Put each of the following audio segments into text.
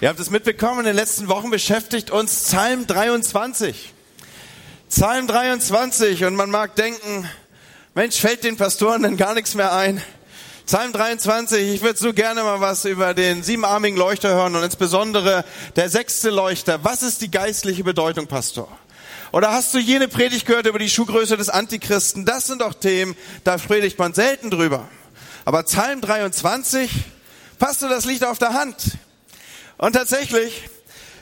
Ihr habt es mitbekommen, in den letzten Wochen beschäftigt uns Psalm 23. Psalm 23 und man mag denken, Mensch, fällt den Pastoren denn gar nichts mehr ein? Psalm 23, ich würde so gerne mal was über den siebenarmigen Leuchter hören und insbesondere der sechste Leuchter. Was ist die geistliche Bedeutung, Pastor? Oder hast du jene Predigt gehört über die Schuhgröße des Antichristen? Das sind doch Themen, da predigt man selten drüber. Aber Psalm 23, Pastor, das liegt auf der Hand. Und tatsächlich,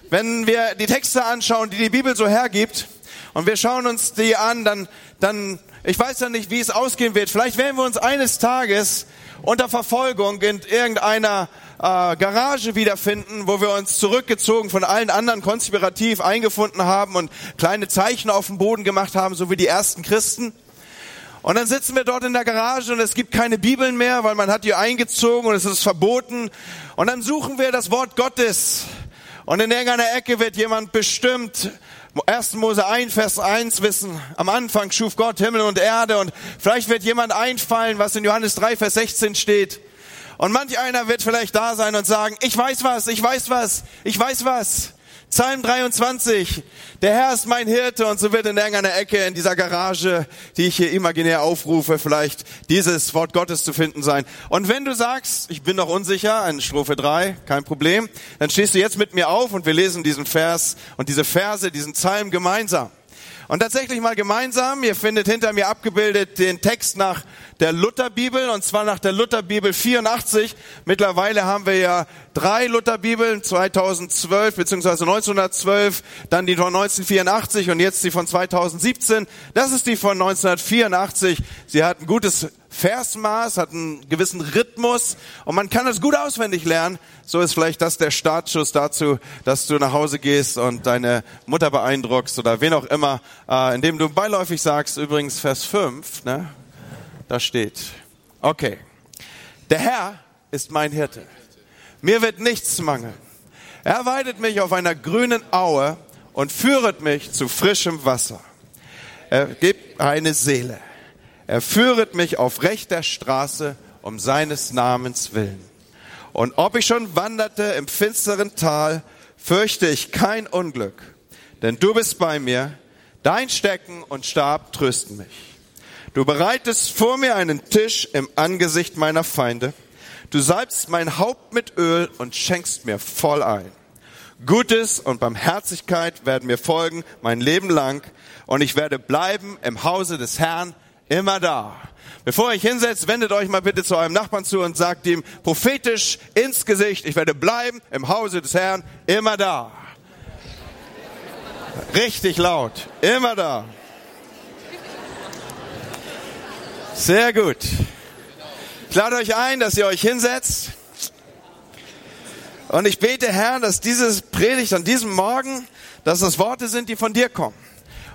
wenn wir die Texte anschauen, die die Bibel so hergibt, und wir schauen uns die an, dann, dann, ich weiß ja nicht, wie es ausgehen wird. Vielleicht werden wir uns eines Tages unter Verfolgung in irgendeiner äh, Garage wiederfinden, wo wir uns zurückgezogen von allen anderen konspirativ eingefunden haben und kleine Zeichen auf dem Boden gemacht haben, so wie die ersten Christen. Und dann sitzen wir dort in der Garage und es gibt keine Bibeln mehr, weil man hat die eingezogen und es ist verboten. Und dann suchen wir das Wort Gottes. Und in irgendeiner Ecke wird jemand bestimmt 1. Mose 1, Vers 1 wissen, am Anfang schuf Gott Himmel und Erde und vielleicht wird jemand einfallen, was in Johannes 3, Vers 16 steht. Und manch einer wird vielleicht da sein und sagen, ich weiß was, ich weiß was, ich weiß was. Psalm 23, der Herr ist mein Hirte und so wird in irgendeiner Ecke in dieser Garage, die ich hier imaginär aufrufe, vielleicht dieses Wort Gottes zu finden sein. Und wenn du sagst, ich bin noch unsicher, in Strophe 3, kein Problem, dann stehst du jetzt mit mir auf und wir lesen diesen Vers und diese Verse, diesen Psalm gemeinsam. Und tatsächlich mal gemeinsam, ihr findet hinter mir abgebildet den Text nach der Lutherbibel und zwar nach der Lutherbibel 84. Mittlerweile haben wir ja drei Lutherbibeln, 2012 beziehungsweise 1912, dann die von 1984 und jetzt die von 2017. Das ist die von 1984. Sie hat ein gutes Versmaß, hat einen gewissen Rhythmus und man kann es gut auswendig lernen. So ist vielleicht das der Startschuss dazu, dass du nach Hause gehst und deine Mutter beeindruckst oder wen auch immer, äh, indem du beiläufig sagst, übrigens Vers 5, ne? da steht, okay, der Herr ist mein Hirte. Mir wird nichts mangeln. Er weidet mich auf einer grünen Aue und führet mich zu frischem Wasser. Er gibt eine Seele. Er führet mich auf rechter Straße um seines Namens willen. Und ob ich schon wanderte im finsteren Tal, fürchte ich kein Unglück, denn du bist bei mir, dein Stecken und Stab trösten mich. Du bereitest vor mir einen Tisch im Angesicht meiner Feinde. Du salbst mein Haupt mit Öl und schenkst mir voll ein. Gutes und Barmherzigkeit werden mir folgen mein Leben lang und ich werde bleiben im Hause des Herrn immer da. Bevor ich hinsetzt, wendet euch mal bitte zu eurem Nachbarn zu und sagt ihm prophetisch ins Gesicht, ich werde bleiben im Hause des Herrn immer da. Richtig laut, immer da. Sehr gut. Ich lade euch ein, dass ihr euch hinsetzt. Und ich bete, Herr, dass dieses Predigt an diesem Morgen, dass das Worte sind, die von dir kommen.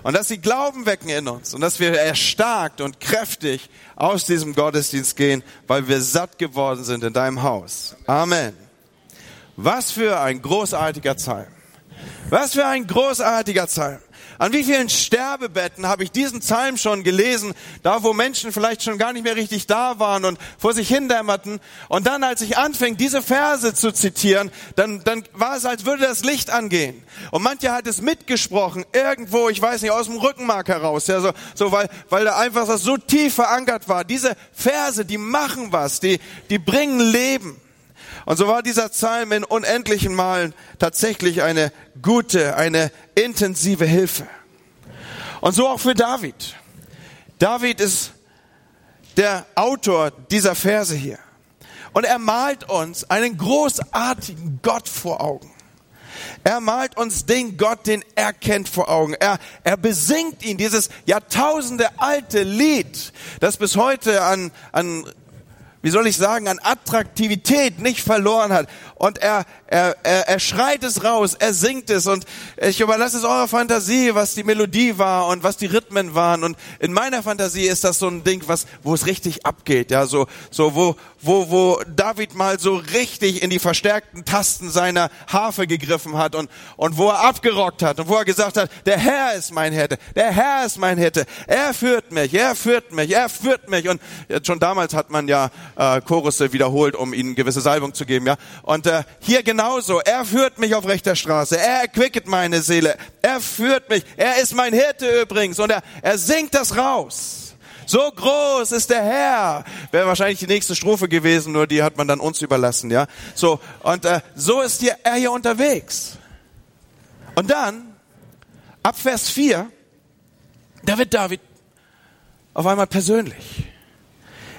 Und dass sie Glauben wecken in uns und dass wir erstarkt und kräftig aus diesem Gottesdienst gehen, weil wir satt geworden sind in deinem Haus. Amen. Was für ein großartiger Psalm. Was für ein großartiger Psalm. An wie vielen Sterbebetten habe ich diesen Psalm schon gelesen, da wo Menschen vielleicht schon gar nicht mehr richtig da waren und vor sich hindämmerten. Und dann, als ich anfing, diese Verse zu zitieren, dann, dann war es, als würde das Licht angehen. Und mancher hat es mitgesprochen, irgendwo, ich weiß nicht, aus dem Rückenmark heraus, ja, so, so weil, weil da einfach das so tief verankert war. Diese Verse, die machen was, die, die bringen Leben. Und so war dieser Psalm in unendlichen Malen tatsächlich eine gute, eine intensive Hilfe. Und so auch für David. David ist der Autor dieser Verse hier. Und er malt uns einen großartigen Gott vor Augen. Er malt uns den Gott, den er kennt vor Augen. Er, er besingt ihn, dieses Jahrtausende alte Lied, das bis heute an, an wie soll ich sagen, an Attraktivität nicht verloren hat. Und er, er, er, er schreit es raus, er singt es und ich überlasse es eurer Fantasie, was die Melodie war und was die Rhythmen waren. Und in meiner Fantasie ist das so ein Ding, was, wo es richtig abgeht, ja, so, so, wo, wo, wo David mal so richtig in die verstärkten Tasten seiner Harfe gegriffen hat und, und wo er abgerockt hat und wo er gesagt hat, der Herr ist mein Hirte, der Herr ist mein Hirte, er führt mich, er führt mich, er führt mich. Und schon damals hat man ja äh, Chorusse wiederholt, um ihnen gewisse Salbung zu geben. Ja, und äh, hier genauso. Er führt mich auf rechter Straße. Er erquicket meine Seele. Er führt mich. Er ist mein Hirte übrigens und er, er singt das raus. So groß ist der Herr. Wäre wahrscheinlich die nächste Strophe gewesen, nur die hat man dann uns überlassen, ja. So und äh, so ist hier, er hier unterwegs. Und dann ab Vers 4, da wird David auf einmal persönlich.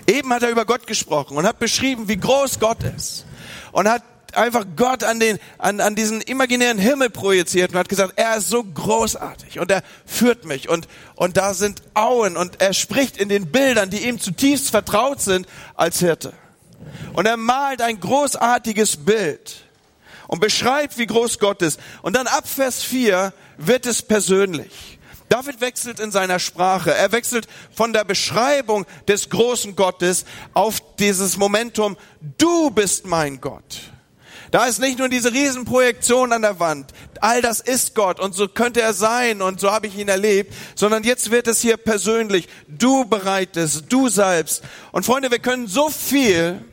Eben hat er über Gott gesprochen und hat beschrieben, wie groß Gott ist und hat einfach Gott an den, an, an diesen imaginären Himmel projiziert und hat gesagt, er ist so großartig und er führt mich und, und da sind Auen und er spricht in den Bildern, die ihm zutiefst vertraut sind als Hirte. Und er malt ein großartiges Bild und beschreibt, wie groß Gott ist. Und dann ab Vers 4 wird es persönlich. David wechselt in seiner Sprache. Er wechselt von der Beschreibung des großen Gottes auf dieses Momentum, du bist mein Gott. Da ist nicht nur diese Riesenprojektion an der Wand. All das ist Gott und so könnte er sein und so habe ich ihn erlebt, sondern jetzt wird es hier persönlich. Du bereitest, du selbst. Und Freunde, wir können so viel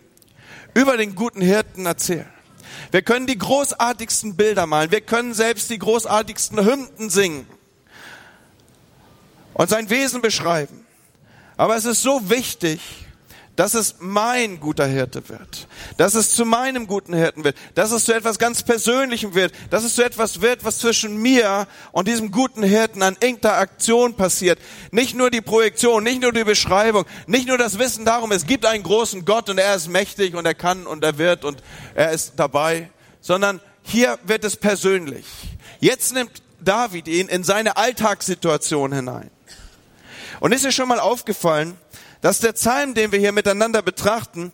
über den guten Hirten erzählen. Wir können die großartigsten Bilder malen. Wir können selbst die großartigsten Hymnen singen und sein Wesen beschreiben. Aber es ist so wichtig, dass es mein guter Hirte wird, dass es zu meinem guten Hirten wird, dass es zu etwas ganz Persönlichem wird, dass es zu etwas wird, was zwischen mir und diesem guten Hirten an Interaktion passiert. Nicht nur die Projektion, nicht nur die Beschreibung, nicht nur das Wissen darum, es gibt einen großen Gott und er ist mächtig und er kann und er wird und er ist dabei, sondern hier wird es persönlich. Jetzt nimmt David ihn in seine Alltagssituation hinein. Und ist dir schon mal aufgefallen, dass der Psalm, den wir hier miteinander betrachten,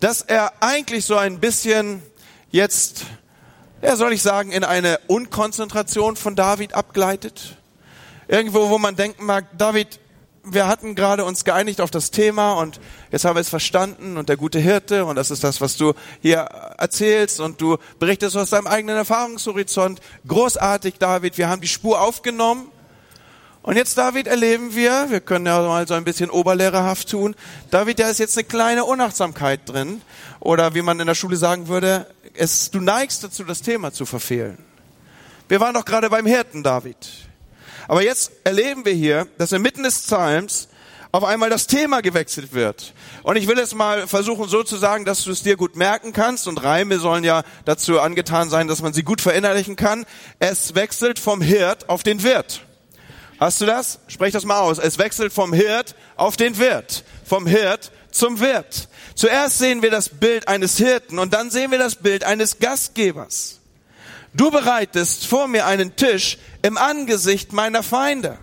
dass er eigentlich so ein bisschen jetzt, ja soll ich sagen, in eine Unkonzentration von David abgleitet. Irgendwo, wo man denken mag, David, wir hatten gerade uns geeinigt auf das Thema und jetzt haben wir es verstanden und der gute Hirte und das ist das, was du hier erzählst und du berichtest aus deinem eigenen Erfahrungshorizont. Großartig, David, wir haben die Spur aufgenommen und jetzt, David, erleben wir, wir können ja mal so ein bisschen oberlehrerhaft tun, David, da ist jetzt eine kleine Unachtsamkeit drin. Oder wie man in der Schule sagen würde, es, du neigst dazu, das Thema zu verfehlen. Wir waren doch gerade beim Hirten, David. Aber jetzt erleben wir hier, dass inmitten des Psalms auf einmal das Thema gewechselt wird. Und ich will es mal versuchen so zu sagen, dass du es dir gut merken kannst. Und Reime sollen ja dazu angetan sein, dass man sie gut verinnerlichen kann. Es wechselt vom Hirt auf den Wirt. Hast du das? Sprech das mal aus. Es wechselt vom Hirt auf den Wirt. Vom Hirt zum Wirt. Zuerst sehen wir das Bild eines Hirten und dann sehen wir das Bild eines Gastgebers. Du bereitest vor mir einen Tisch im Angesicht meiner Feinde.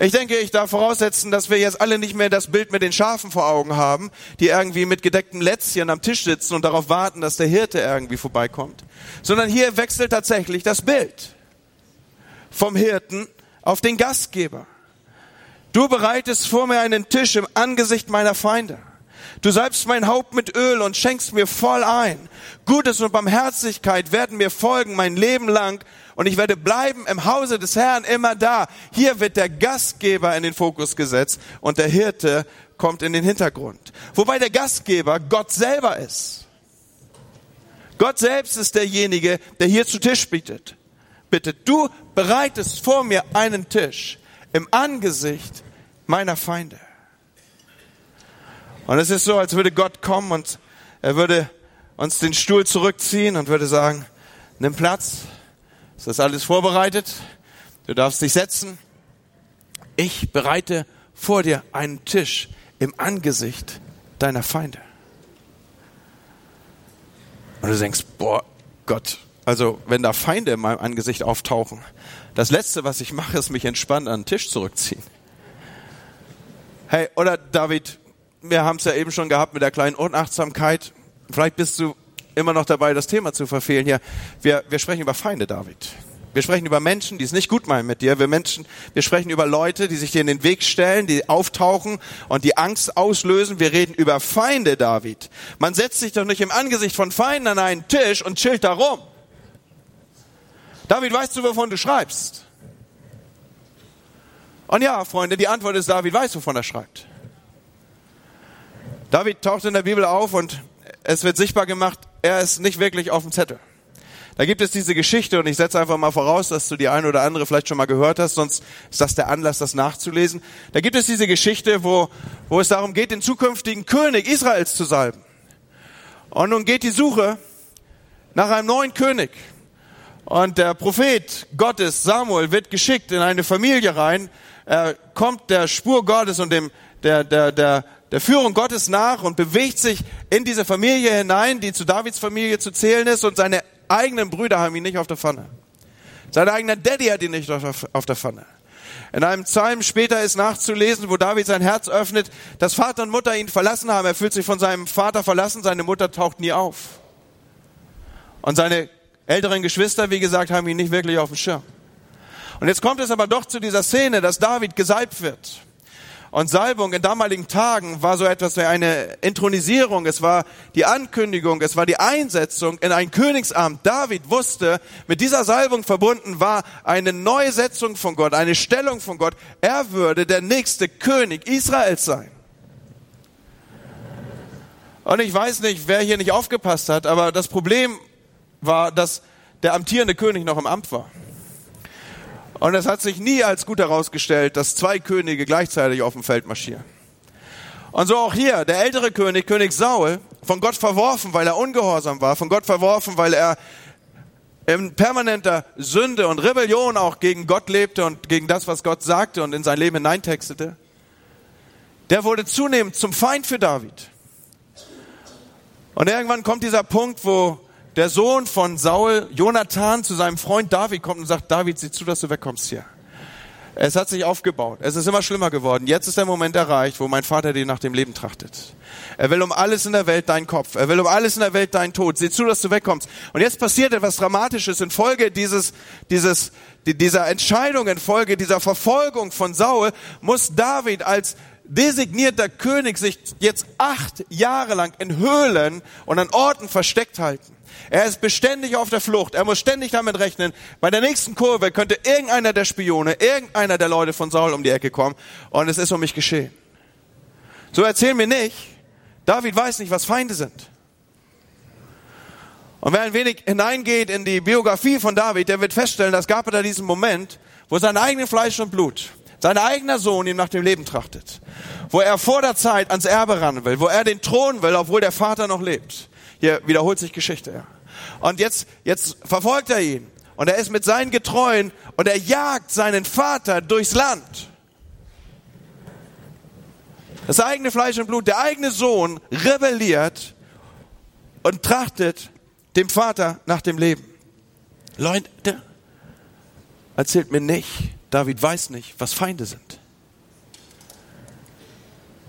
Ich denke, ich darf voraussetzen, dass wir jetzt alle nicht mehr das Bild mit den Schafen vor Augen haben, die irgendwie mit gedecktem Lätzchen am Tisch sitzen und darauf warten, dass der Hirte irgendwie vorbeikommt, sondern hier wechselt tatsächlich das Bild vom Hirten auf den Gastgeber. Du bereitest vor mir einen Tisch im Angesicht meiner Feinde. Du salbst mein Haupt mit Öl und schenkst mir voll ein. Gutes und Barmherzigkeit werden mir folgen mein Leben lang und ich werde bleiben im Hause des Herrn immer da. Hier wird der Gastgeber in den Fokus gesetzt und der Hirte kommt in den Hintergrund. Wobei der Gastgeber Gott selber ist. Gott selbst ist derjenige, der hier zu Tisch bietet bitte, du bereitest vor mir einen Tisch im Angesicht meiner Feinde. Und es ist so, als würde Gott kommen und er würde uns den Stuhl zurückziehen und würde sagen, nimm Platz, es ist alles vorbereitet, du darfst dich setzen. Ich bereite vor dir einen Tisch im Angesicht deiner Feinde. Und du denkst, boah, Gott, also wenn da Feinde in meinem Angesicht auftauchen, das Letzte, was ich mache, ist mich entspannt an den Tisch zurückziehen. Hey, oder David, wir haben es ja eben schon gehabt mit der kleinen Unachtsamkeit. Vielleicht bist du immer noch dabei, das Thema zu verfehlen hier. Wir, wir sprechen über Feinde, David. Wir sprechen über Menschen, die es nicht gut meinen mit dir. Wir, Menschen, wir sprechen über Leute, die sich dir in den Weg stellen, die auftauchen und die Angst auslösen. Wir reden über Feinde, David. Man setzt sich doch nicht im Angesicht von Feinden an einen Tisch und chillt da rum. David, weißt du, wovon du schreibst? Und ja, Freunde, die Antwort ist, David weiß, wovon er schreibt. David taucht in der Bibel auf und es wird sichtbar gemacht, er ist nicht wirklich auf dem Zettel. Da gibt es diese Geschichte und ich setze einfach mal voraus, dass du die eine oder andere vielleicht schon mal gehört hast, sonst ist das der Anlass, das nachzulesen. Da gibt es diese Geschichte, wo, wo es darum geht, den zukünftigen König Israels zu salben. Und nun geht die Suche nach einem neuen König. Und der Prophet Gottes, Samuel, wird geschickt in eine Familie rein. Er kommt der Spur Gottes und dem, der, der, der, der Führung Gottes nach und bewegt sich in diese Familie hinein, die zu Davids Familie zu zählen ist und seine eigenen Brüder haben ihn nicht auf der Pfanne. Sein eigener Daddy hat ihn nicht auf der Pfanne. In einem Psalm später ist nachzulesen, wo David sein Herz öffnet, dass Vater und Mutter ihn verlassen haben. Er fühlt sich von seinem Vater verlassen, seine Mutter taucht nie auf. Und seine älteren Geschwister, wie gesagt, haben ihn nicht wirklich auf dem Schirm. Und jetzt kommt es aber doch zu dieser Szene, dass David gesalbt wird. Und Salbung in damaligen Tagen war so etwas wie eine Intronisierung, es war die Ankündigung, es war die Einsetzung in ein Königsamt. David wusste, mit dieser Salbung verbunden war eine Neusetzung von Gott, eine Stellung von Gott. Er würde der nächste König Israels sein. Und ich weiß nicht, wer hier nicht aufgepasst hat, aber das Problem war, dass der amtierende König noch im Amt war. Und es hat sich nie als gut herausgestellt, dass zwei Könige gleichzeitig auf dem Feld marschieren. Und so auch hier, der ältere König, König Saul, von Gott verworfen, weil er ungehorsam war, von Gott verworfen, weil er in permanenter Sünde und Rebellion auch gegen Gott lebte und gegen das, was Gott sagte und in sein Leben hineintextete, der wurde zunehmend zum Feind für David. Und irgendwann kommt dieser Punkt, wo der Sohn von Saul, Jonathan, zu seinem Freund David kommt und sagt, David, sieh zu, dass du wegkommst hier. Es hat sich aufgebaut. Es ist immer schlimmer geworden. Jetzt ist der Moment erreicht, wo mein Vater dir nach dem Leben trachtet. Er will um alles in der Welt deinen Kopf. Er will um alles in der Welt deinen Tod. Sieh zu, dass du wegkommst. Und jetzt passiert etwas Dramatisches in Folge dieses, dieses, dieser Entscheidung, in Folge dieser Verfolgung von Saul, muss David als designierter König sich jetzt acht Jahre lang in Höhlen und an Orten versteckt halten. Er ist beständig auf der Flucht. Er muss ständig damit rechnen, bei der nächsten Kurve könnte irgendeiner der Spione, irgendeiner der Leute von Saul um die Ecke kommen und es ist um mich geschehen. So erzähl mir nicht, David weiß nicht, was Feinde sind. Und wer ein wenig hineingeht in die Biografie von David, der wird feststellen, dass gab es da diesen Moment, wo sein eigenes Fleisch und Blut, sein eigener Sohn ihm nach dem Leben trachtet, wo er vor der Zeit ans Erbe ran will, wo er den Thron will, obwohl der Vater noch lebt. Hier wiederholt sich Geschichte, ja. Und jetzt, jetzt verfolgt er ihn. Und er ist mit seinen Getreuen und er jagt seinen Vater durchs Land. Das eigene Fleisch und Blut, der eigene Sohn rebelliert und trachtet dem Vater nach dem Leben. Leute, erzählt mir nicht, David weiß nicht, was Feinde sind.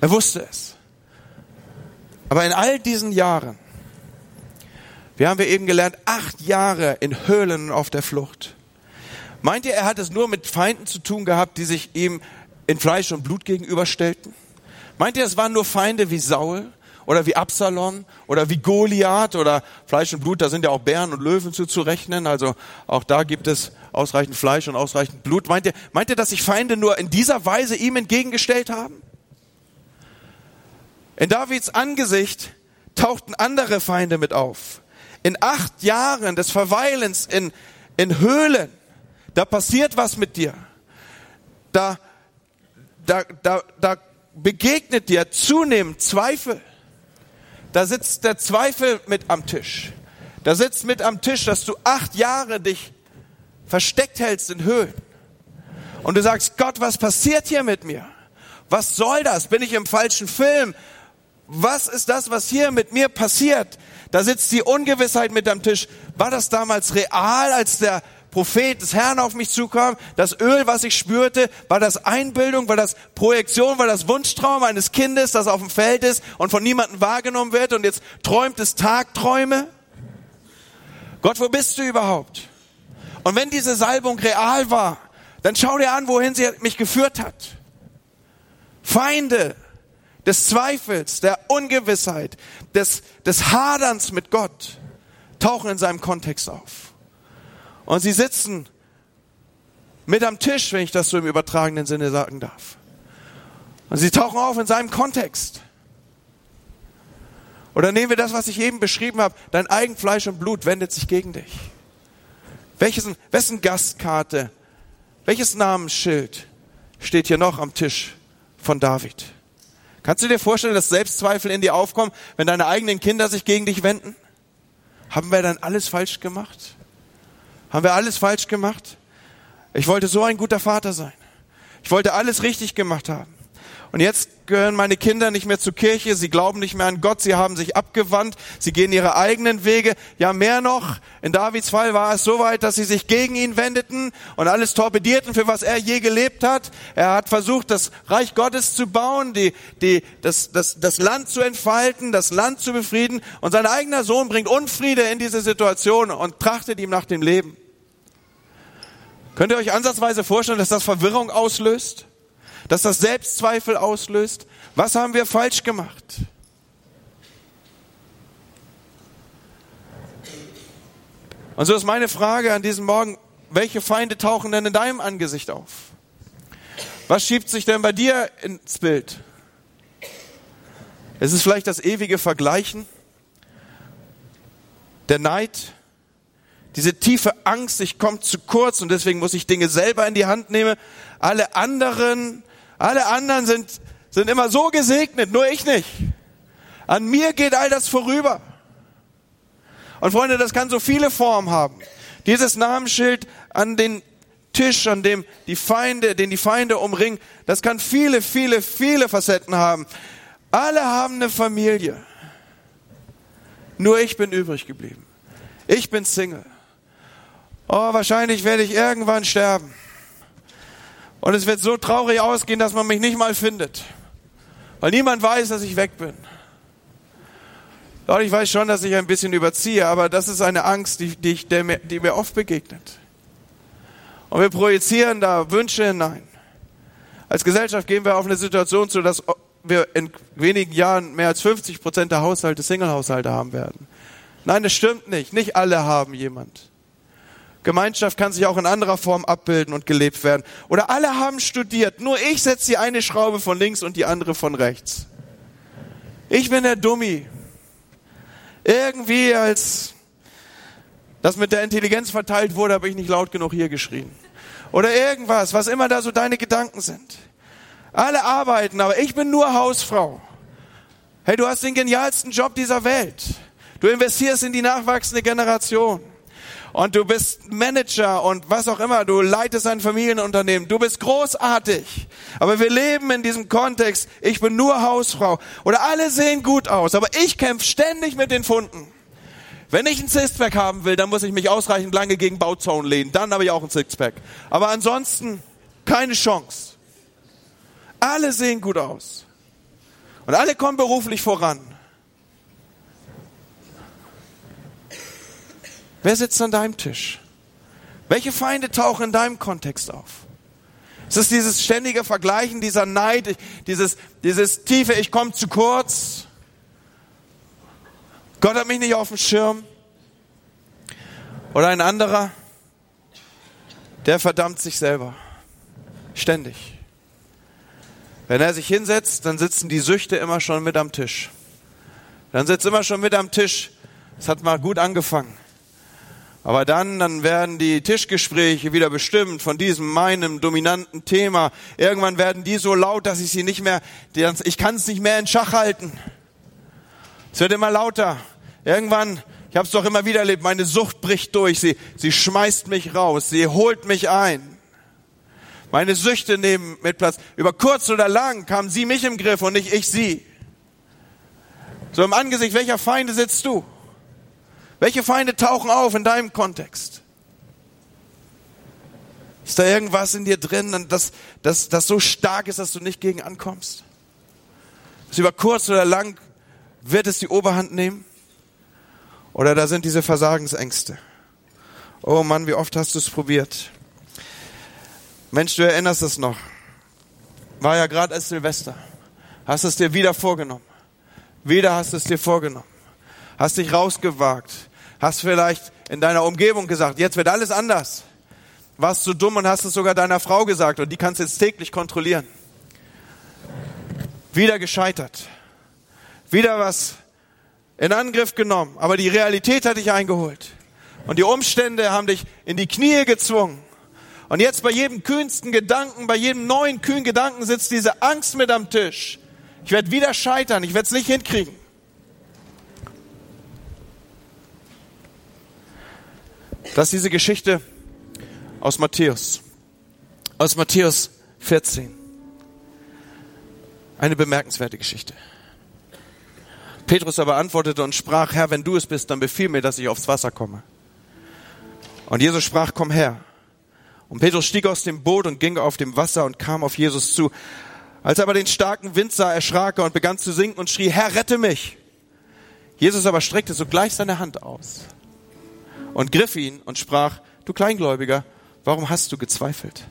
Er wusste es. Aber in all diesen Jahren wir haben wir eben gelernt, acht Jahre in Höhlen auf der Flucht. Meint ihr, er hat es nur mit Feinden zu tun gehabt, die sich ihm in Fleisch und Blut gegenüberstellten? Meint ihr, es waren nur Feinde wie Saul oder wie Absalom oder wie Goliath oder Fleisch und Blut, da sind ja auch Bären und Löwen zuzurechnen, also auch da gibt es ausreichend Fleisch und ausreichend Blut. Meint ihr, meint ihr, dass sich Feinde nur in dieser Weise ihm entgegengestellt haben? In Davids Angesicht tauchten andere Feinde mit auf in acht Jahren des Verweilens in, in Höhlen, da passiert was mit dir. Da, da, da, da begegnet dir zunehmend Zweifel. Da sitzt der Zweifel mit am Tisch. Da sitzt mit am Tisch, dass du acht Jahre dich versteckt hältst in Höhlen. Und du sagst, Gott, was passiert hier mit mir? Was soll das? Bin ich im falschen Film? Was ist das, was hier mit mir passiert? Da sitzt die Ungewissheit mit am Tisch. War das damals real, als der Prophet des Herrn auf mich zukam? Das Öl, was ich spürte, war das Einbildung, war das Projektion, war das Wunschtraum eines Kindes, das auf dem Feld ist und von niemandem wahrgenommen wird und jetzt träumt es Tagträume? Gott, wo bist du überhaupt? Und wenn diese Salbung real war, dann schau dir an, wohin sie mich geführt hat. Feinde, des Zweifels, der Ungewissheit, des, des Haderns mit Gott tauchen in seinem Kontext auf. Und sie sitzen mit am Tisch, wenn ich das so im übertragenen Sinne sagen darf. Und sie tauchen auf in seinem Kontext. Oder nehmen wir das, was ich eben beschrieben habe. Dein Eigenfleisch und Blut wendet sich gegen dich. Welches, wessen Gastkarte, welches Namensschild steht hier noch am Tisch von David? Kannst du dir vorstellen, dass Selbstzweifel in dir aufkommen, wenn deine eigenen Kinder sich gegen dich wenden? Haben wir dann alles falsch gemacht? Haben wir alles falsch gemacht? Ich wollte so ein guter Vater sein. Ich wollte alles richtig gemacht haben. Und jetzt gehören meine Kinder nicht mehr zur Kirche, sie glauben nicht mehr an Gott, sie haben sich abgewandt, sie gehen ihre eigenen Wege. Ja, mehr noch, in Davids Fall war es so weit, dass sie sich gegen ihn wendeten und alles torpedierten, für was er je gelebt hat. Er hat versucht, das Reich Gottes zu bauen, die, die, das, das, das Land zu entfalten, das Land zu befrieden. Und sein eigener Sohn bringt Unfriede in diese Situation und trachtet ihm nach dem Leben. Könnt ihr euch ansatzweise vorstellen, dass das Verwirrung auslöst? Dass das Selbstzweifel auslöst. Was haben wir falsch gemacht? Und so ist meine Frage an diesem Morgen, welche Feinde tauchen denn in deinem Angesicht auf? Was schiebt sich denn bei dir ins Bild? Ist es vielleicht das ewige Vergleichen? Der Neid? Diese tiefe Angst, ich komme zu kurz und deswegen muss ich Dinge selber in die Hand nehmen. Alle anderen alle anderen sind, sind immer so gesegnet, nur ich nicht. An mir geht all das vorüber. Und Freunde, das kann so viele Formen haben. Dieses Namensschild an den Tisch, an dem die Feinde, den die Feinde umringen, das kann viele, viele, viele Facetten haben. Alle haben eine Familie. Nur ich bin übrig geblieben. Ich bin Single. Oh, wahrscheinlich werde ich irgendwann sterben. Und es wird so traurig ausgehen, dass man mich nicht mal findet. Weil niemand weiß, dass ich weg bin. Doch ich weiß schon, dass ich ein bisschen überziehe, aber das ist eine Angst, die, die, ich, mir, die mir oft begegnet. Und wir projizieren da Wünsche hinein. Als Gesellschaft gehen wir auf eine Situation zu, dass wir in wenigen Jahren mehr als 50 Prozent der Haushalte Single-Haushalte haben werden. Nein, das stimmt nicht. Nicht alle haben jemand. Gemeinschaft kann sich auch in anderer Form abbilden und gelebt werden. Oder alle haben studiert, nur ich setze die eine Schraube von links und die andere von rechts. Ich bin der Dummi. Irgendwie als das mit der Intelligenz verteilt wurde, habe ich nicht laut genug hier geschrien. Oder irgendwas, was immer da so deine Gedanken sind. Alle arbeiten, aber ich bin nur Hausfrau. Hey, du hast den genialsten Job dieser Welt. Du investierst in die nachwachsende Generation und du bist Manager und was auch immer, du leitest ein Familienunternehmen, du bist großartig. Aber wir leben in diesem Kontext, ich bin nur Hausfrau oder alle sehen gut aus, aber ich kämpfe ständig mit den Funden. Wenn ich ein Sixpack haben will, dann muss ich mich ausreichend lange gegen Bauzaun lehnen, dann habe ich auch ein Sixpack. Aber ansonsten keine Chance. Alle sehen gut aus. Und alle kommen beruflich voran. Wer sitzt an deinem Tisch? Welche Feinde tauchen in deinem Kontext auf? Es ist dieses ständige Vergleichen, dieser Neid, dieses, dieses tiefe, ich komme zu kurz. Gott hat mich nicht auf dem Schirm. Oder ein anderer, der verdammt sich selber. Ständig. Wenn er sich hinsetzt, dann sitzen die Süchte immer schon mit am Tisch. Dann sitzt immer schon mit am Tisch. Es hat mal gut angefangen. Aber dann, dann werden die Tischgespräche wieder bestimmt von diesem meinem dominanten Thema. Irgendwann werden die so laut, dass ich sie nicht mehr, ich kann es nicht mehr in Schach halten. Es wird immer lauter. Irgendwann, ich habe es doch immer wieder erlebt, meine Sucht bricht durch. Sie, sie schmeißt mich raus, sie holt mich ein. Meine Süchte nehmen mit Platz. Über kurz oder lang kam sie mich im Griff und nicht ich sie. So im Angesicht welcher Feinde sitzt du? Welche Feinde tauchen auf in deinem Kontext? Ist da irgendwas in dir drin, das, das, das so stark ist, dass du nicht gegen ankommst? Dass über kurz oder lang wird es die Oberhand nehmen? Oder da sind diese Versagensängste? Oh Mann, wie oft hast du es probiert? Mensch, du erinnerst es noch. War ja gerade als Silvester. Hast es dir wieder vorgenommen. Wieder hast du es dir vorgenommen. Hast dich rausgewagt Hast vielleicht in deiner Umgebung gesagt, jetzt wird alles anders. Warst du dumm und hast es sogar deiner Frau gesagt und die kannst jetzt täglich kontrollieren. Wieder gescheitert. Wieder was in Angriff genommen, aber die Realität hat dich eingeholt. Und die Umstände haben dich in die Knie gezwungen. Und jetzt bei jedem kühnsten Gedanken, bei jedem neuen kühnen Gedanken sitzt diese Angst mit am Tisch. Ich werde wieder scheitern, ich werde es nicht hinkriegen. Das ist diese Geschichte aus Matthäus. Aus Matthäus 14. Eine bemerkenswerte Geschichte. Petrus aber antwortete und sprach, Herr, wenn du es bist, dann befiehl mir, dass ich aufs Wasser komme. Und Jesus sprach, komm her. Und Petrus stieg aus dem Boot und ging auf dem Wasser und kam auf Jesus zu. Als er aber den starken Wind sah, erschrak er und begann zu sinken und schrie, Herr, rette mich. Jesus aber streckte sogleich seine Hand aus und griff ihn und sprach, du Kleingläubiger, warum hast du gezweifelt?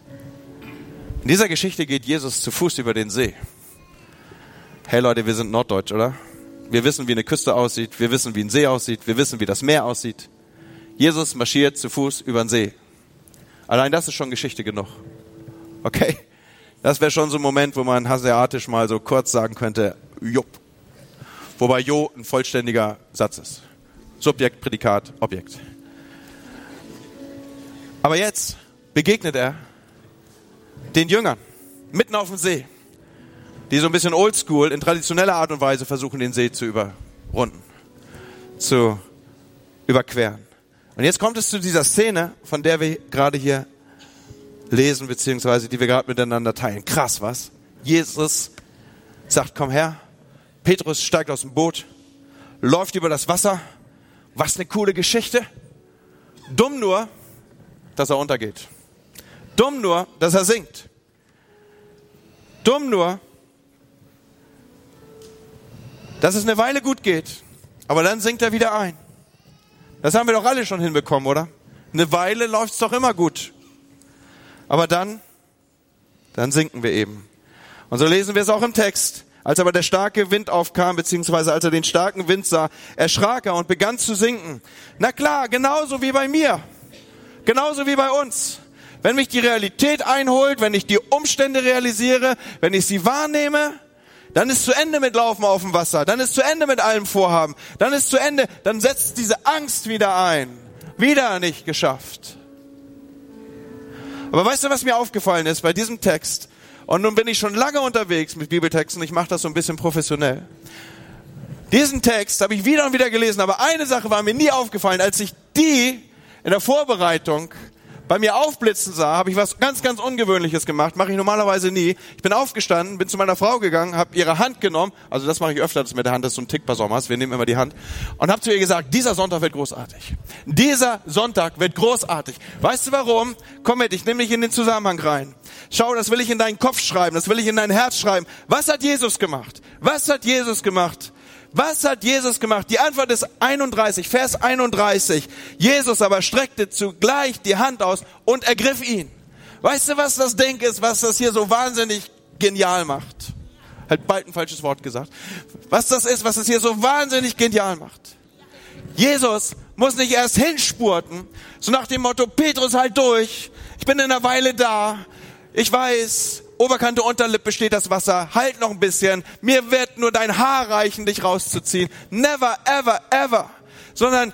In dieser Geschichte geht Jesus zu Fuß über den See. Hey Leute, wir sind norddeutsch, oder? Wir wissen, wie eine Küste aussieht. Wir wissen, wie ein See aussieht. Wir wissen, wie das Meer aussieht. Jesus marschiert zu Fuß über den See. Allein das ist schon Geschichte genug. Okay? Das wäre schon so ein Moment, wo man hasiatisch mal so kurz sagen könnte, jupp. Wobei jo ein vollständiger Satz ist. Subjekt, Prädikat, Objekt. Aber jetzt begegnet er den Jüngern mitten auf dem See die so ein bisschen oldschool in traditioneller Art und Weise versuchen, den See zu überrunden, zu überqueren. Und jetzt kommt es zu dieser Szene, von der wir gerade hier lesen, beziehungsweise die wir gerade miteinander teilen. Krass, was? Jesus sagt, komm her. Petrus steigt aus dem Boot, läuft über das Wasser. Was eine coole Geschichte. Dumm nur, dass er untergeht. Dumm nur, dass er sinkt. Dumm nur, dass es eine Weile gut geht, aber dann sinkt er wieder ein. Das haben wir doch alle schon hinbekommen, oder? Eine Weile läuft es doch immer gut. Aber dann, dann sinken wir eben. Und so lesen wir es auch im Text. Als aber der starke Wind aufkam, beziehungsweise als er den starken Wind sah, erschrak er und begann zu sinken. Na klar, genauso wie bei mir. Genauso wie bei uns. Wenn mich die Realität einholt, wenn ich die Umstände realisiere, wenn ich sie wahrnehme, dann ist zu Ende mit Laufen auf dem Wasser. Dann ist zu Ende mit allem Vorhaben. Dann ist zu Ende. Dann setzt diese Angst wieder ein. Wieder nicht geschafft. Aber weißt du, was mir aufgefallen ist bei diesem Text? Und nun bin ich schon lange unterwegs mit Bibeltexten. Ich mache das so ein bisschen professionell. Diesen Text habe ich wieder und wieder gelesen, aber eine Sache war mir nie aufgefallen, als ich die in der Vorbereitung bei mir aufblitzen sah, habe ich was ganz, ganz Ungewöhnliches gemacht. Mache ich normalerweise nie. Ich bin aufgestanden, bin zu meiner Frau gegangen, habe ihre Hand genommen. Also das mache ich öfter, das mit der Hand, das ist so ein Tick bei Sommers. Wir nehmen immer die Hand. Und habe zu ihr gesagt, dieser Sonntag wird großartig. Dieser Sonntag wird großartig. Weißt du warum? Komm mit, ich nehme dich in den Zusammenhang rein. Schau, das will ich in deinen Kopf schreiben, das will ich in dein Herz schreiben. Was hat Jesus gemacht? Was hat Jesus gemacht? Was hat Jesus gemacht? Die Antwort ist 31, Vers 31. Jesus aber streckte zugleich die Hand aus und ergriff ihn. Weißt du, was das Denk ist, was das hier so wahnsinnig genial macht? Halt bald ein falsches Wort gesagt. Was das ist, was das hier so wahnsinnig genial macht. Jesus muss nicht erst hinspurten, so nach dem Motto, Petrus halt durch, ich bin in einer Weile da, ich weiß, Oberkante, Unterlippe steht das Wasser, halt noch ein bisschen, mir wird nur dein Haar reichen, dich rauszuziehen. Never, ever, ever. Sondern,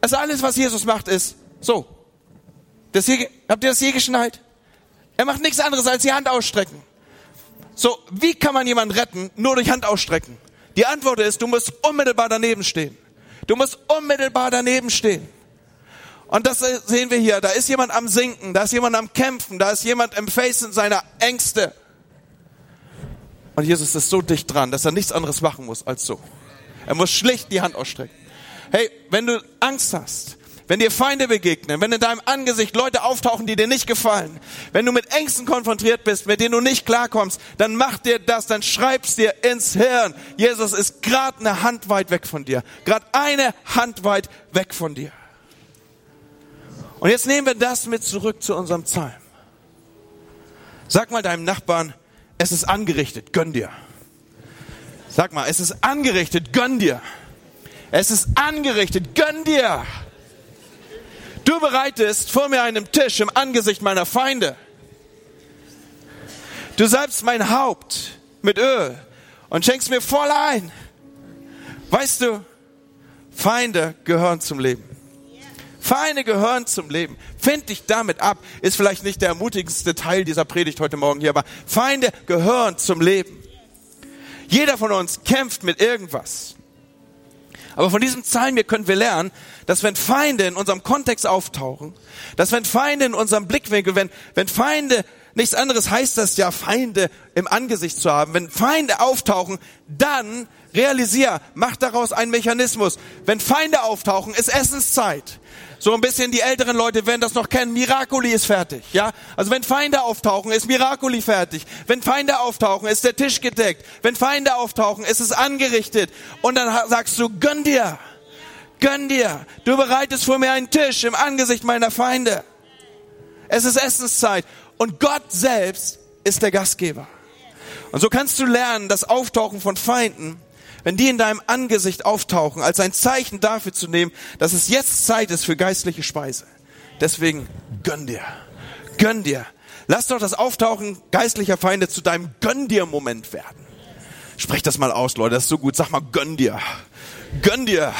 also alles, was Jesus macht, ist so. Das hier, habt ihr das je geschnallt? Er macht nichts anderes als die Hand ausstrecken. So, wie kann man jemanden retten? Nur durch Hand ausstrecken. Die Antwort ist, du musst unmittelbar daneben stehen. Du musst unmittelbar daneben stehen. Und das sehen wir hier. Da ist jemand am Sinken, da ist jemand am Kämpfen, da ist jemand im Facen seiner Ängste. Und Jesus ist so dicht dran, dass er nichts anderes machen muss als so. Er muss schlicht die Hand ausstrecken. Hey, wenn du Angst hast, wenn dir Feinde begegnen, wenn in deinem Angesicht Leute auftauchen, die dir nicht gefallen, wenn du mit Ängsten konfrontiert bist, mit denen du nicht klarkommst, dann mach dir das, dann schreib's dir ins Hirn. Jesus ist gerade eine Hand weit weg von dir. Gerade eine Hand weit weg von dir. Und jetzt nehmen wir das mit zurück zu unserem Psalm. Sag mal deinem Nachbarn, es ist angerichtet, gönn dir. Sag mal, es ist angerichtet, gönn dir. Es ist angerichtet, gönn dir. Du bereitest vor mir einen Tisch im Angesicht meiner Feinde. Du salbst mein Haupt mit Öl und schenkst mir voll ein. Weißt du, Feinde gehören zum Leben. Feinde gehören zum Leben. Find dich damit ab. Ist vielleicht nicht der ermutigendste Teil dieser Predigt heute Morgen hier, aber Feinde gehören zum Leben. Jeder von uns kämpft mit irgendwas. Aber von diesem Psalm hier können wir lernen, dass wenn Feinde in unserem Kontext auftauchen, dass wenn Feinde in unserem Blickwinkel, wenn, wenn Feinde, nichts anderes heißt das ja, Feinde im Angesicht zu haben, wenn Feinde auftauchen, dann realisier, mach daraus einen Mechanismus. Wenn Feinde auftauchen, ist Essenszeit. So ein bisschen die älteren Leute werden das noch kennen. Miracoli ist fertig, ja? Also wenn Feinde auftauchen, ist Miracoli fertig. Wenn Feinde auftauchen, ist der Tisch gedeckt. Wenn Feinde auftauchen, ist es angerichtet. Und dann sagst du, gönn dir. Gönn dir. Du bereitest vor mir einen Tisch im Angesicht meiner Feinde. Es ist Essenszeit. Und Gott selbst ist der Gastgeber. Und so kannst du lernen, das Auftauchen von Feinden wenn die in deinem Angesicht auftauchen, als ein Zeichen dafür zu nehmen, dass es jetzt Zeit ist für geistliche Speise. Deswegen gönn dir, gönn dir. Lass doch das Auftauchen geistlicher Feinde zu deinem Gönn dir Moment werden. Sprech das mal aus, Leute, das ist so gut. Sag mal, gönn dir, gönn dir.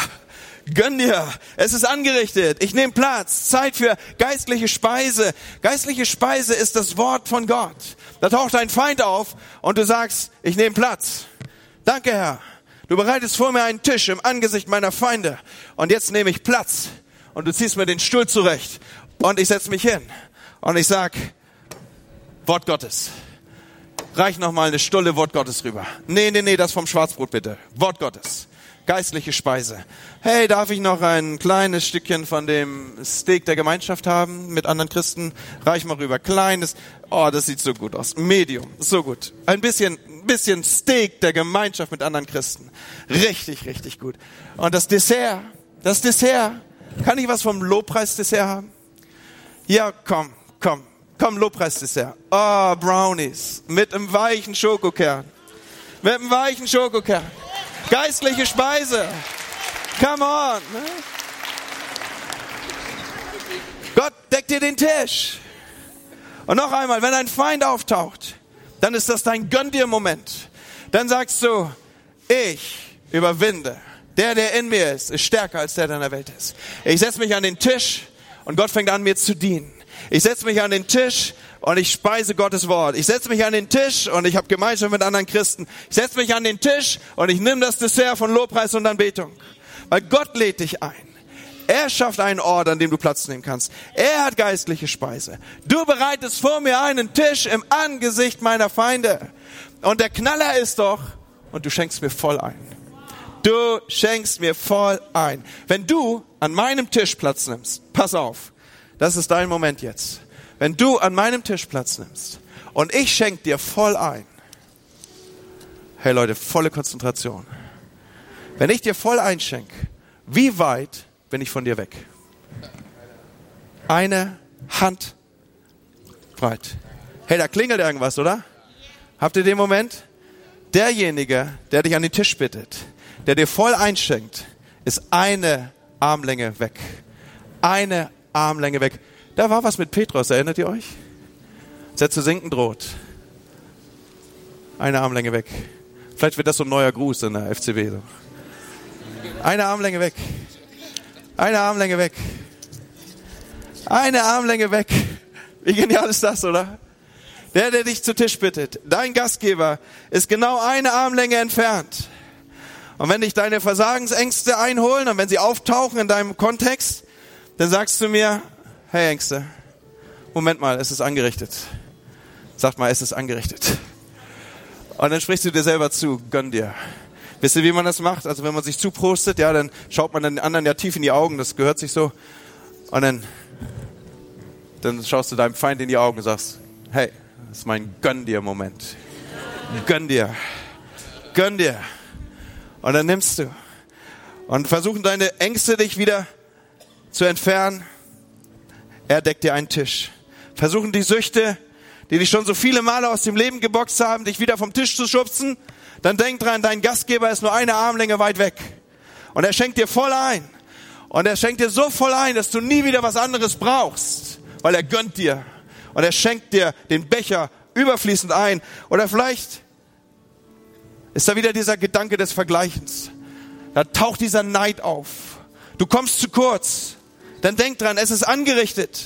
Gönn dir, es ist angerichtet. Ich nehme Platz. Zeit für geistliche Speise. Geistliche Speise ist das Wort von Gott. Da taucht ein Feind auf und du sagst, ich nehme Platz. Danke, Herr. Du bereitest vor mir einen Tisch im Angesicht meiner Feinde. Und jetzt nehme ich Platz. Und du ziehst mir den Stuhl zurecht. Und ich setze mich hin. Und ich sag, Wort Gottes. Reich noch mal eine Stulle Wort Gottes rüber. Nee, nee, nee, das vom Schwarzbrot bitte. Wort Gottes. Geistliche Speise. Hey, darf ich noch ein kleines Stückchen von dem Steak der Gemeinschaft haben mit anderen Christen? Reich mal rüber. Kleines. Oh, das sieht so gut aus. Medium. So gut. Ein bisschen bisschen Steak der Gemeinschaft mit anderen Christen. Richtig, richtig gut. Und das Dessert, das Dessert, kann ich was vom Lobpreisdessert haben? Ja, komm, komm, komm, Lobpreisdessert. Oh, Brownies mit einem weichen Schokokern. Mit einem weichen Schokokern. Geistliche Speise. Come on. Gott deckt dir den Tisch. Und noch einmal, wenn ein Feind auftaucht, dann ist das dein Gönn dir Moment. Dann sagst du, ich überwinde. Der, der in mir ist, ist stärker als der, der in der Welt ist. Ich setze mich an den Tisch und Gott fängt an, mir zu dienen. Ich setze mich an den Tisch und ich speise Gottes Wort. Ich setze mich an den Tisch und ich habe Gemeinschaft mit anderen Christen. Ich setze mich an den Tisch und ich nehme das Dessert von Lobpreis und Anbetung. Weil Gott lädt dich ein. Er schafft einen Ort, an dem du Platz nehmen kannst. Er hat geistliche Speise. Du bereitest vor mir einen Tisch im Angesicht meiner Feinde. Und der Knaller ist doch, und du schenkst mir voll ein. Du schenkst mir voll ein. Wenn du an meinem Tisch Platz nimmst, pass auf, das ist dein Moment jetzt. Wenn du an meinem Tisch Platz nimmst und ich schenk dir voll ein, hey Leute, volle Konzentration. Wenn ich dir voll einschenk, wie weit bin ich von dir weg. Eine Hand breit. Hey, da klingelt irgendwas, oder? Habt ihr den Moment? Derjenige, der dich an den Tisch bittet, der dir voll einschenkt, ist eine Armlänge weg. Eine Armlänge weg. Da war was mit Petrus, erinnert ihr euch? Als zu sinken droht. Eine Armlänge weg. Vielleicht wird das so ein neuer Gruß in der FCB. So. Eine Armlänge weg. Eine Armlänge weg. Eine Armlänge weg. Wie genial ist das, oder? Der, der dich zu Tisch bittet, dein Gastgeber, ist genau eine Armlänge entfernt. Und wenn dich deine Versagensängste einholen und wenn sie auftauchen in deinem Kontext, dann sagst du mir, hey Ängste, Moment mal, es ist angerichtet. Sag mal, es ist angerichtet. Und dann sprichst du dir selber zu, gönn dir. Wisst ihr, wie man das macht? Also wenn man sich zuprostet, ja, dann schaut man den anderen ja tief in die Augen, das gehört sich so. Und dann, dann schaust du deinem Feind in die Augen und sagst, hey, das ist mein Gönn dir Moment. Gönn dir. Gönn dir. Und dann nimmst du. Und versuchen deine Ängste dich wieder zu entfernen. Er deckt dir einen Tisch. Versuchen die Süchte, die dich schon so viele Male aus dem Leben geboxt haben, dich wieder vom Tisch zu schubsen dann denk dran, dein Gastgeber ist nur eine Armlänge weit weg. Und er schenkt dir voll ein. Und er schenkt dir so voll ein, dass du nie wieder was anderes brauchst, weil er gönnt dir. Und er schenkt dir den Becher überfließend ein. Oder vielleicht ist da wieder dieser Gedanke des Vergleichens. Da taucht dieser Neid auf. du kommst zu kurz, dann denk dran, es ist angerichtet.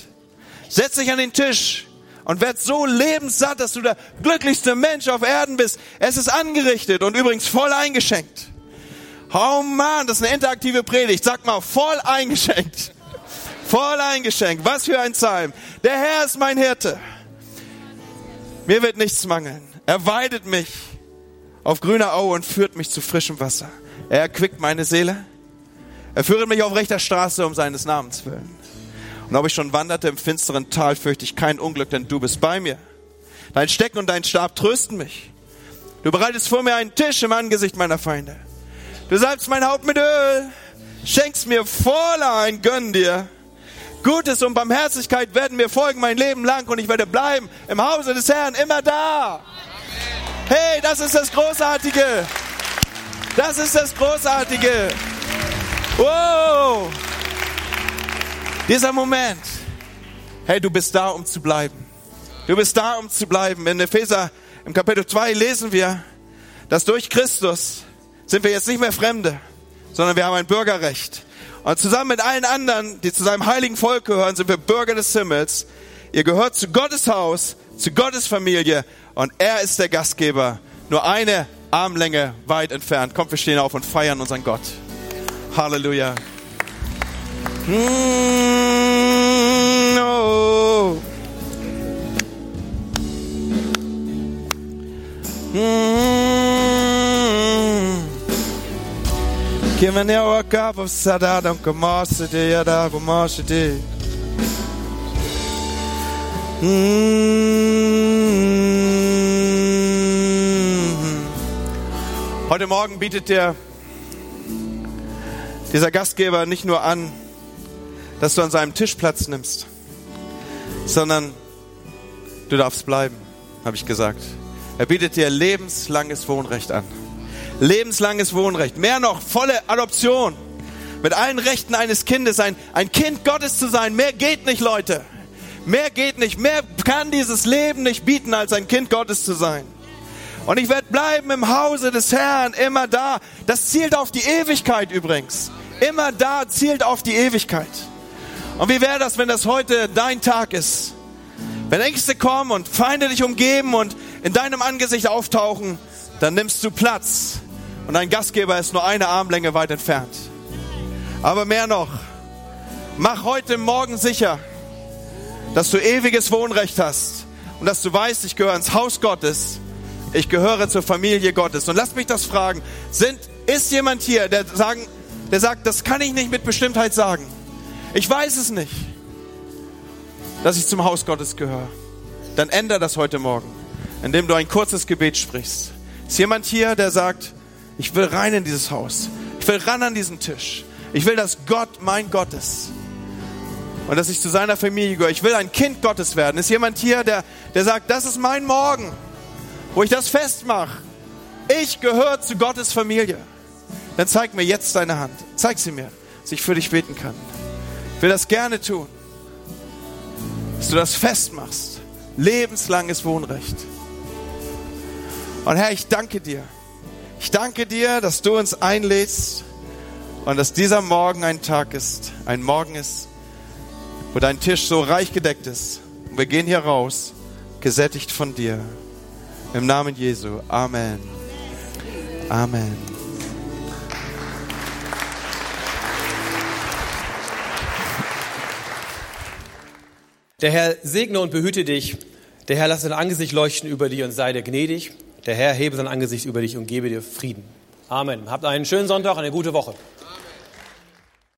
Setz dich an den Tisch und werd so lebenssatt, dass du der glücklichste Mensch auf Erden bist. Es ist angerichtet und übrigens voll eingeschenkt. Oh man, das ist eine interaktive Predigt. Sag mal, voll eingeschenkt. Voll eingeschenkt. Was für ein Psalm. Der Herr ist mein Hirte. Mir wird nichts mangeln. Er weidet mich auf grüner Aue und führt mich zu frischem Wasser. Er erquickt meine Seele. Er führt mich auf rechter Straße um seines Namens willen. Und ob ich schon wanderte im finsteren Tal, fürchte ich kein Unglück, denn du bist bei mir. Dein Stecken und dein Stab trösten mich. Du bereitest vor mir einen Tisch im Angesicht meiner Feinde. Du salbst mein Haupt mit Öl, schenkst mir voll ein, gönn dir. Gutes und Barmherzigkeit werden mir folgen mein Leben lang und ich werde bleiben im Hause des Herrn immer da. Hey, das ist das Großartige. Das ist das Großartige. Wow. Dieser Moment. Hey, du bist da, um zu bleiben. Du bist da, um zu bleiben. In Epheser im Kapitel 2 lesen wir, dass durch Christus sind wir jetzt nicht mehr Fremde, sondern wir haben ein Bürgerrecht. Und zusammen mit allen anderen, die zu seinem heiligen Volk gehören, sind wir Bürger des Himmels. Ihr gehört zu Gottes Haus, zu Gottes Familie und er ist der Gastgeber. Nur eine Armlänge weit entfernt. Kommt, wir stehen auf und feiern unseren Gott. Halleluja. Mm, oh. Mm. Give me a cup of sada, don't come on, sit there, da, come on, there. Heute Morgen bietet dir dieser Gastgeber nicht nur an, dass du an seinem Tisch Platz nimmst, sondern du darfst bleiben, habe ich gesagt. Er bietet dir lebenslanges Wohnrecht an. Lebenslanges Wohnrecht. Mehr noch, volle Adoption. Mit allen Rechten eines Kindes, ein, ein Kind Gottes zu sein. Mehr geht nicht, Leute. Mehr geht nicht. Mehr kann dieses Leben nicht bieten, als ein Kind Gottes zu sein. Und ich werde bleiben im Hause des Herrn, immer da. Das zielt auf die Ewigkeit übrigens. Immer da zielt auf die Ewigkeit. Und wie wäre das, wenn das heute dein Tag ist? Wenn Ängste kommen und Feinde dich umgeben und in deinem Angesicht auftauchen, dann nimmst du Platz. Und dein Gastgeber ist nur eine Armlänge weit entfernt. Aber mehr noch, mach heute Morgen sicher, dass du ewiges Wohnrecht hast und dass du weißt, ich gehöre ins Haus Gottes, ich gehöre zur Familie Gottes. Und lass mich das fragen, sind, ist jemand hier, der, sagen, der sagt, das kann ich nicht mit Bestimmtheit sagen. Ich weiß es nicht, dass ich zum Haus Gottes gehöre. Dann ändere das heute Morgen, indem du ein kurzes Gebet sprichst. Ist jemand hier, der sagt, ich will rein in dieses Haus. Ich will ran an diesen Tisch. Ich will, dass Gott mein Gott ist und dass ich zu seiner Familie gehöre. Ich will ein Kind Gottes werden. Ist jemand hier, der, der sagt, das ist mein Morgen, wo ich das festmache. Ich gehöre zu Gottes Familie. Dann zeig mir jetzt deine Hand. Zeig sie mir, dass ich für dich beten kann. Ich will das gerne tun. Dass du das festmachst. Lebenslanges Wohnrecht. Und Herr, ich danke dir. Ich danke dir, dass du uns einlädst und dass dieser Morgen ein Tag ist, ein Morgen ist, wo dein Tisch so reich gedeckt ist. Und wir gehen hier raus, gesättigt von dir. Im Namen Jesu. Amen. Amen. Der Herr segne und behüte dich. Der Herr lasse sein Angesicht leuchten über dich und sei dir gnädig. Der Herr hebe sein Angesicht über dich und gebe dir Frieden. Amen. Habt einen schönen Sonntag, eine gute Woche.